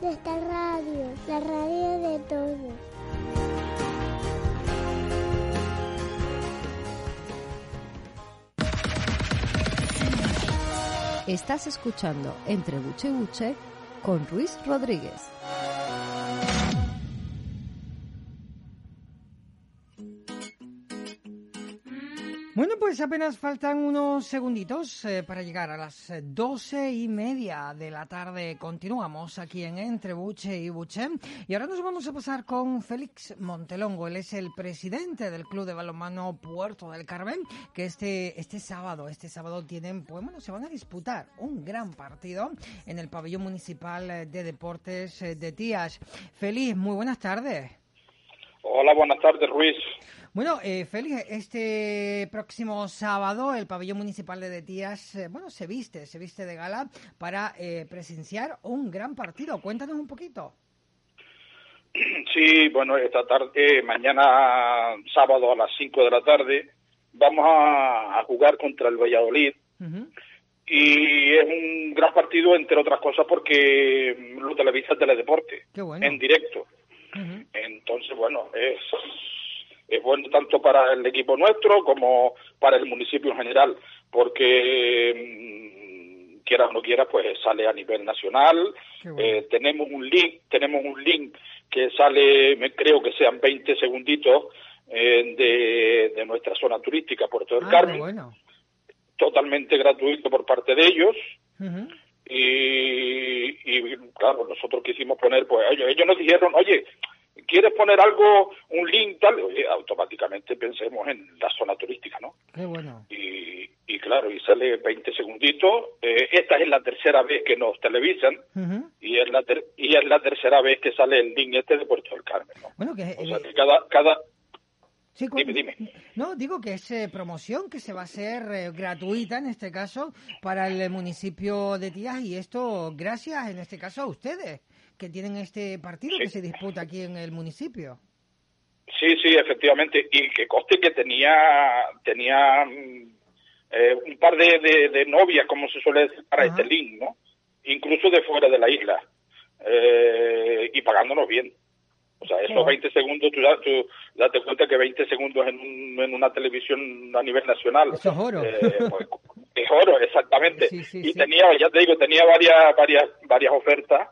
nuestra radio, la radio de todos. Estás escuchando Entre Buche Buche con Ruiz Rodríguez. Pues apenas faltan unos segunditos eh, para llegar a las eh, doce y media de la tarde. Continuamos aquí en Entre Buche y Buche. Y ahora nos vamos a pasar con Félix Montelongo. Él es el presidente del Club de Balonmano Puerto del Carmen, que este, este sábado, este sábado tienen, pues bueno, se van a disputar un gran partido en el pabellón municipal eh, de deportes de Tías. Félix, muy buenas tardes. Hola, buenas tardes, Ruiz. Bueno, eh, Félix, este próximo sábado el pabellón municipal de Detías, eh, bueno, se viste, se viste de gala para eh, presenciar un gran partido. Cuéntanos un poquito. Sí, bueno, esta tarde, mañana sábado a las 5 de la tarde, vamos a, a jugar contra el Valladolid. Y es un gran partido, entre otras cosas, porque lo televisa Teledeporte, Qué bueno. en directo. Entonces, bueno, es, es bueno tanto para el equipo nuestro como para el municipio en general, porque mm, quiera o no quiera, pues sale a nivel nacional. Eh, tenemos un link, tenemos un link que sale, me creo que sean 20 segunditos eh, de, de nuestra zona turística, Puerto del Ah, Carmen, bueno. totalmente gratuito por parte de ellos. Y, y, claro, nosotros quisimos poner, pues ellos, ellos nos dijeron, oye, ¿quieres poner algo, un link tal? Oye, automáticamente pensemos en la zona turística, ¿no? Qué bueno. Y, y claro, y sale 20 segunditos. Eh, esta es la tercera vez que nos televisan y es la ter- y es la tercera vez que sale el link este de Puerto del Carmen, ¿no? Bueno, que, O sea, eh, que cada, cada, Sí, Dime, dime. No, digo que es eh, promoción que se va a hacer eh, gratuita en este caso para el municipio de Tías y esto gracias en este caso a ustedes que tienen este partido que se disputa aquí en el municipio. Sí, sí, efectivamente. Y que coste que tenía, tenía mm, eh, un par de, de- de novias, como se suele decir, para este link, ¿no? Incluso de fuera de la isla. Eh, y pagándonos bien. O sea, esos 20 segundos, tú, tú date cuenta que 20 segundos en, un- en una televisión a nivel nacional. Eso es oro. eh, pues, es oro, exactamente. Sí, sí, y sí. tenía, ya te digo, tenía varias, varias, varias ofertas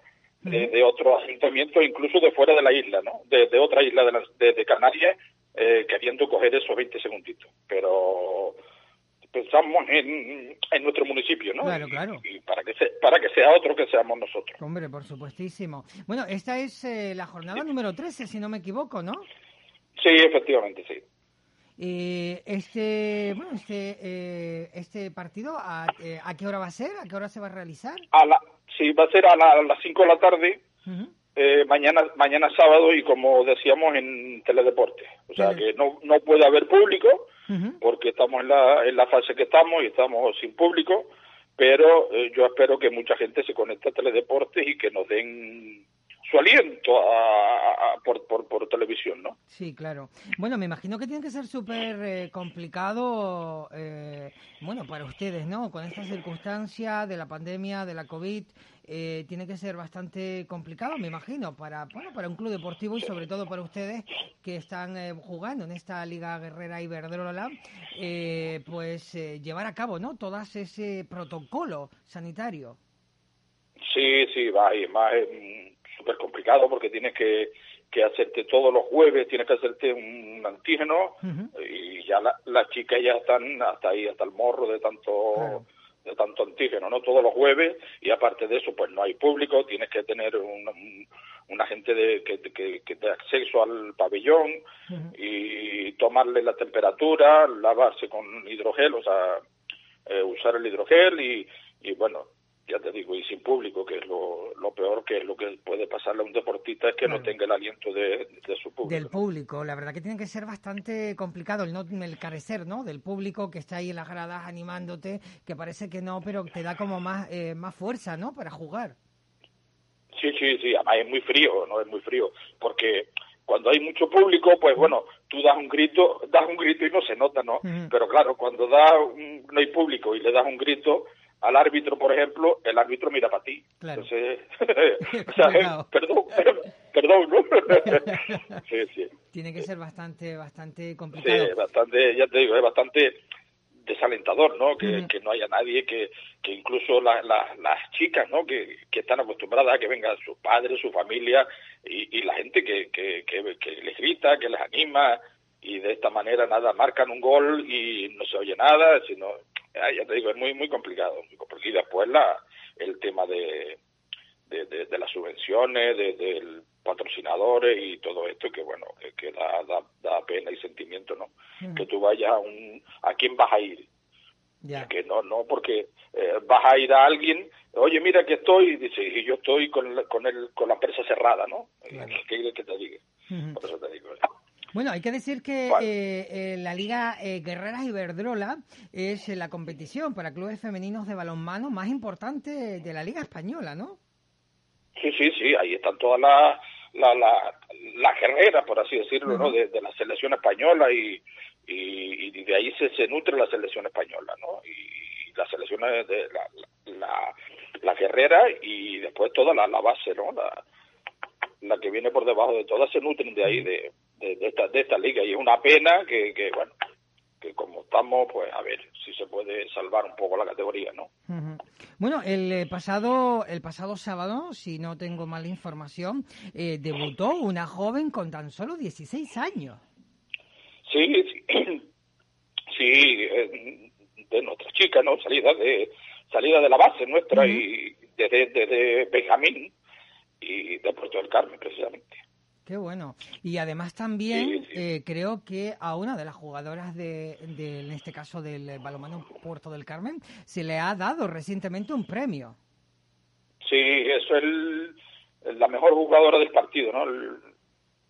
de, de otros ayuntamientos, incluso de fuera de la isla, ¿no? De, de otra isla de, las- de, Canarias, eh, queriendo coger esos 20 segunditos. Pero pensamos en, en nuestro municipio, ¿no? Claro, claro. Y, para que se- para que sea otro que seamos nosotros. Hombre, por supuestísimo. Bueno, esta es eh, la jornada número 13, si no me equivoco, ¿no? Sí, efectivamente, sí. Eh, este, bueno, este, eh, este partido, ¿a, eh, ¿a qué hora va a ser? ¿A qué hora se va a realizar? A la, sí, va a ser a, la- a las 5 de la tarde, eh, mañana mañana sábado y como decíamos en Teledeporte. O sea que no, no puede haber público porque estamos en la, en la fase que estamos y estamos sin público, pero eh, yo espero que mucha gente se conecte a Teledeportes y que nos den aliento a- a- a- por, por, por televisión, ¿no? Sí, claro. Bueno, me imagino que tiene que ser súper eh, complicado, eh, bueno, para ustedes, ¿no? Con esta circunstancia de la pandemia, de la COVID, eh, tiene que ser bastante complicado, me imagino, para, bueno, para un club deportivo y sobre todo para ustedes que están eh, jugando en esta Liga Guerrera Iberdrola, eh, pues eh, llevar a cabo, ¿no? Todo ese protocolo sanitario. Sí, sí, va, y más súper complicado porque tienes que, que hacerte todos los jueves, tienes que hacerte un antígeno y ya la- las chicas ya están hasta ahí, hasta el morro de tanto de tanto antígeno, ¿no? Todos los jueves y aparte de eso, pues no hay público, tienes que tener un, un- una gente de, que, que, que dé acceso al pabellón y tomarle la temperatura, lavarse con hidrogel, o sea, eh, usar el hidrogel y, y bueno, ya te digo, y sin público, que es lo, lo peor que es lo que puede pasarle a un deportista es que no tenga el aliento de, su público. Del público, la verdad que tiene que ser bastante complicado el no el carecer, ¿no? Del público que está ahí en las gradas animándote, que parece que no, pero te da como más, eh, más fuerza, ¿no? Para jugar. Sí, sí, sí, además es muy frío, ¿no? Es muy frío, porque cuando hay mucho público, pues bueno, tú das un grito, das un grito y no se nota, ¿no? Pero claro, cuando da no hay público y le das un grito, al árbitro, por ejemplo, el árbitro mira para ti. Entonces, perdón, perdón, ¿no? sí, sí. Tiene que ser bastante, bastante complicado. Sí, bastante, ya te digo, es bastante desalentador, ¿no? Que, que no haya nadie, que, que incluso las chicas, ¿no? Que, que están acostumbradas a que vengan sus padres, su familia y, y la gente que, que, que, les grita, que les anima y de esta manera nada, marcan un gol y no se oye nada, sino ya te digo, es muy muy complicado. Y después la, el tema de, de, las subvenciones, de, de, patrocinadores y todo esto, que bueno, que, da, da, pena y sentimiento, ¿no? Que tú vayas a un... ¿A quién vas a ir? Que no, no, porque eh, vas a ir a alguien, oye, mira que estoy, y dice, y yo estoy con, con, el, con la empresa cerrada, ¿no? Claro. ¿Qué que te diga? Por eso te digo. Bueno, hay que decir que eh, eh, la Liga eh, Guerreras Iberdrola es la competición para clubes femeninos de balonmano más importante de la Liga Española, ¿no? Sí, sí, sí, ahí están todas las la, la, guerreras, por así decirlo, ¿no? De, la selección española y, y, de ahí se, se nutre la selección española, ¿no? Y las selecciones de la, la, la guerrera y después toda la, la base, ¿no? La, la que viene por debajo de todas se nutren de ahí, de, de, esta, de esta liga y es una pena que, que, bueno, que como estamos, pues a ver si se puede salvar un poco la categoría, ¿no? Bueno, el eh, pasado el pasado sábado, si no tengo mala información, eh, debutó una joven con tan solo 16 años. Sí, sí, sí eh, de nuestra chica, ¿no? Salida de salida de la base nuestra y desde, desde Benjamín y de Puerto del Carmen, precisamente. Qué bueno. Y además también eh, creo que a una de las jugadoras de, en este caso del balonmano Puerto del Carmen, se le ha dado recientemente un premio. Sí, eso es la mejor jugadora del partido, ¿no? El,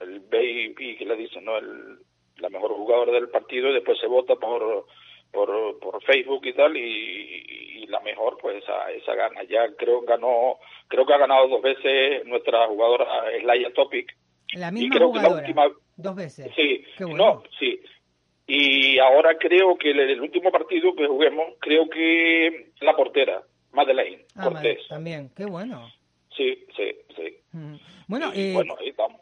el baby que le dicen, ¿no? El, la mejor jugadora del partido y después se vota por, por, por Facebook y tal y, la mejor pues esa, esa gana. Ya creo ganó, creo que ha ganado dos veces nuestra jugadora Laia Topic la misma jugadora. Dos veces. Sí. No, sí. Y ahora creo que el, último partido que juguemos, creo que la portera, Madeleine ah, Cortés. también, qué bueno. Sí, sí, sí. Bueno, eh, bueno, ahí estamos.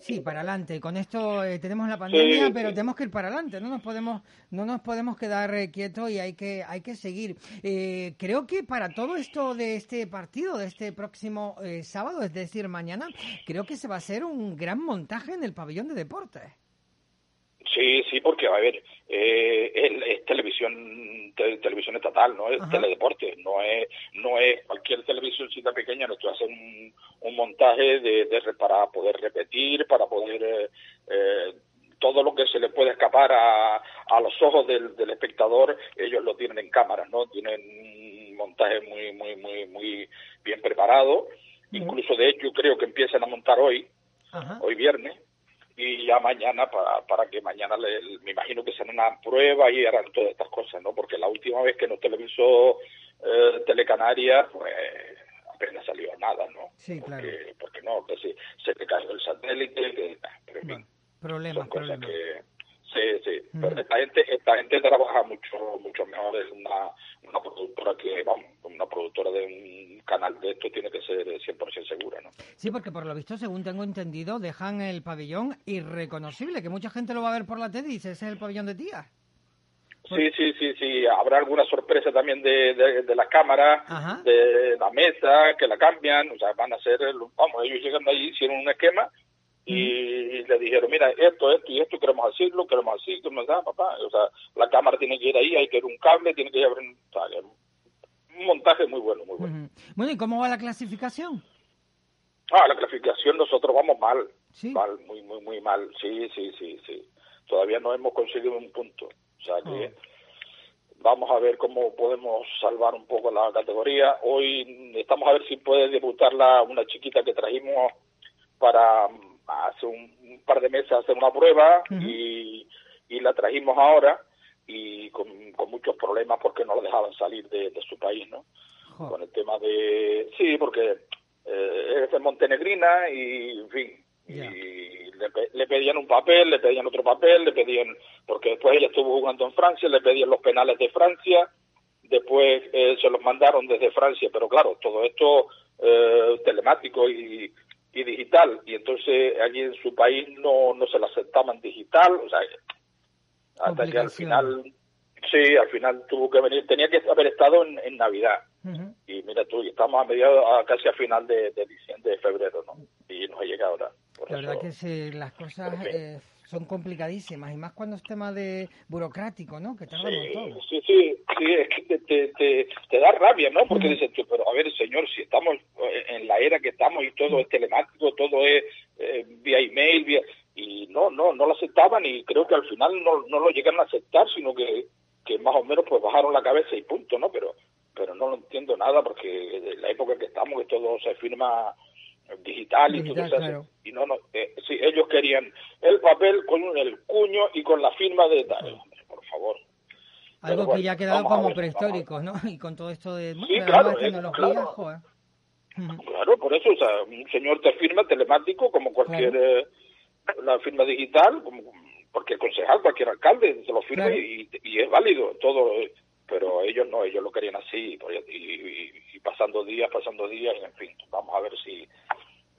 Sí, para adelante. Con esto eh, tenemos la pandemia, pero tenemos que ir para adelante. No nos podemos, no nos podemos quedar eh, quietos y hay que, hay que seguir. Eh, creo que para todo esto de este partido, de este próximo sábado, es decir, mañana, creo que se va a hacer un gran montaje en el pabellón de deportes. Sí, sí, porque a ver, eh, es, televisión televisión estatal, no es teledeporte, no es no es cualquier televisioncita pequeña, nosotros hacen un, un montaje de, de, para poder repetir, para poder eh, eh, todo lo que se le puede escapar a, a los ojos del, del espectador, ellos lo tienen en cámara, ¿no? Tienen un montaje muy muy muy muy bien preparado, incluso de hecho creo que empiezan a montar hoy, hoy viernes y ya mañana para, para que mañana le, me imagino que será una prueba y harán todas estas cosas, ¿no? Porque la última vez que nos televisó eh, Telecanaria, pues apenas salió nada, ¿no? Sí, claro. Porque no, que sí, se le cayó el satélite, que, pero en problemas, problemas. Que, Sí, sí, pero esta gente, esta gente trabaja mucho, mucho mejor, es una, una productora que, vamos, una productora de un canal de esto tiene que ser 100% segura, ¿no? Sí, porque por lo visto, según tengo entendido, dejan el pabellón irreconocible, que mucha gente lo va a ver por la tele y dice, ese es el pabellón de tía. Sí, sí, sí, sí, habrá alguna sorpresa también de, de, la cámara, de la mesa, que la cambian, o sea, van a hacer, vamos, ellos llegan ahí, hicieron un esquema y le dijeron, mira, esto, esto y esto queremos hacerlo, queremos así, queremos así, papá. O sea, la cámara tiene que ir ahí, hay que ir un cable, tiene que ir un, un montaje muy bueno, muy bueno. Bueno, ¿y cómo va la clasificación? Ah, la clasificación nosotros vamos mal. Mal, muy, muy, muy mal. Sí, sí, sí, sí. Todavía no hemos conseguido un punto. O sea que ah. vamos a ver cómo podemos salvar un poco la categoría. Hoy estamos a ver si puede debutar la, una chiquita que trajimos para hace un, par de meses hacer una prueba y, y la trajimos ahora y con, muchos problemas porque no la dejaban salir de, su país, ¿no? Con el tema de... Sí, porque eh, es de montenegrina y, en fin, y le, pedían un papel, le pedían otro papel, le pedían... Porque después ella estuvo jugando en Francia, le pedían los penales de Francia, después eh, se los mandaron desde Francia, pero claro, todo esto eh, telemático y, y digital, y entonces allí en su país no, no se lo aceptaban digital, o sea, hasta que al final, sí, al final tuvo que venir, tenía que haber estado en, Navidad. Y mira tú, estamos a mediados, casi a final de, de diciembre, de febrero, ¿no? Y nos ha llegado ahora. La verdad que las cosas eh, son complicadísimas, y más cuando es tema de burocrático, ¿no? Que tarda sí. Sí, sí, sí, es que te, te, te, da rabia, ¿no? Porque dices tú, pero a ver, señor, si estamos en la era que estamos y todo es telemático, todo es eh, vía email, vía y no, no, no lo aceptaban y creo que al final no, no lo llegaron a aceptar, sino que, que más o menos pues bajaron la cabeza y punto, ¿no? Pero, pero no lo entiendo nada porque en la época que estamos que todo se firma digital y todo eso. Y no, no, eh, sí, ellos querían el papel con el cuño y con la firma de tal, por favor. Algo que ya ha quedado como prehistórico, ¿no? Y con todo esto de, sí, claro, Claro, por eso, o sea, un señor te firma telemático como cualquier eh, la firma digital, porque el concejal, cualquier alcalde se lo firma y, es válido todo, pero ellos no, ellos lo querían así y, pasando días, pasando días, y en fin, vamos a ver si,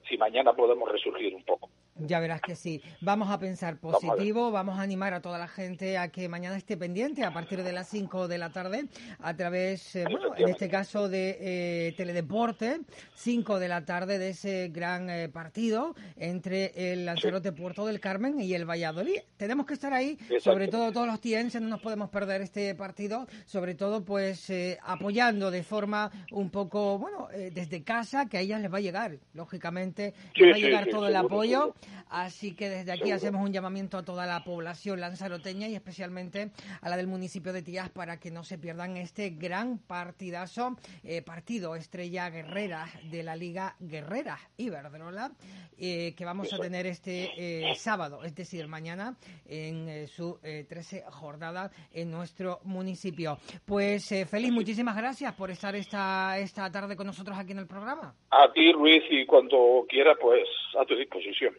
si mañana podemos resurgir un poco. Ya verás que sí. Vamos a pensar positivo, vamos a, animar a toda la gente a que mañana esté pendiente a partir de las 5 de la tarde a través, eh, bueno, en este caso de eh, Teledeporte, 5 de la tarde de ese gran eh, partido entre el Lanzarote Puerto del Carmen y el Valladolid. Tenemos que estar ahí, sobre todo todos los tienses, no nos podemos perder este partido, sobre todo pues apoyando de forma un poco, bueno, desde casa, que a ellas les va a llegar, lógicamente, les va a llegar todo el apoyo. Así que desde aquí hacemos un llamamiento a toda la población lanzaroteña y especialmente a la del municipio de Tías para que no se pierdan este gran partidazo, eh, partido estrella guerrera de la Liga Guerrera Iberdrola, eh, que vamos a tener este eh, sábado, es decir, mañana, en su 13 jornada en nuestro municipio. Pues feliz, muchísimas gracias por estar esta, esta tarde con nosotros aquí en el programa. A ti, Ruiz, y cuando quiera, pues a tu disposición.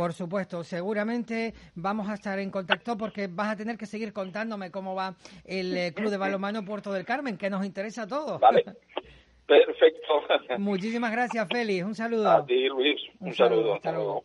Por supuesto, seguramente vamos a estar en contacto porque vas a tener que seguir contándome cómo va el eh, Club de Balonmano Puerto del Carmen, que nos interesa a todos. Vale. Perfecto. Muchísimas gracias, Félix. Un saludo. A ti, Luis. Un, saludo. Hasta luego.